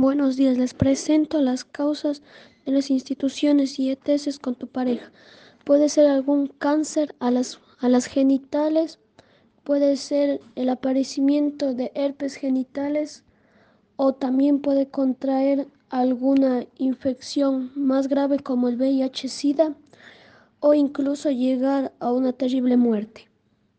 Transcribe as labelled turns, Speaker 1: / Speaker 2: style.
Speaker 1: Buenos días, les presento las causas de las instituciones y ETS con tu pareja. Puede ser algún cáncer a las, a las genitales, puede ser el aparecimiento de herpes genitales o también puede contraer alguna infección más grave como el VIH-Sida o incluso llegar a una terrible muerte.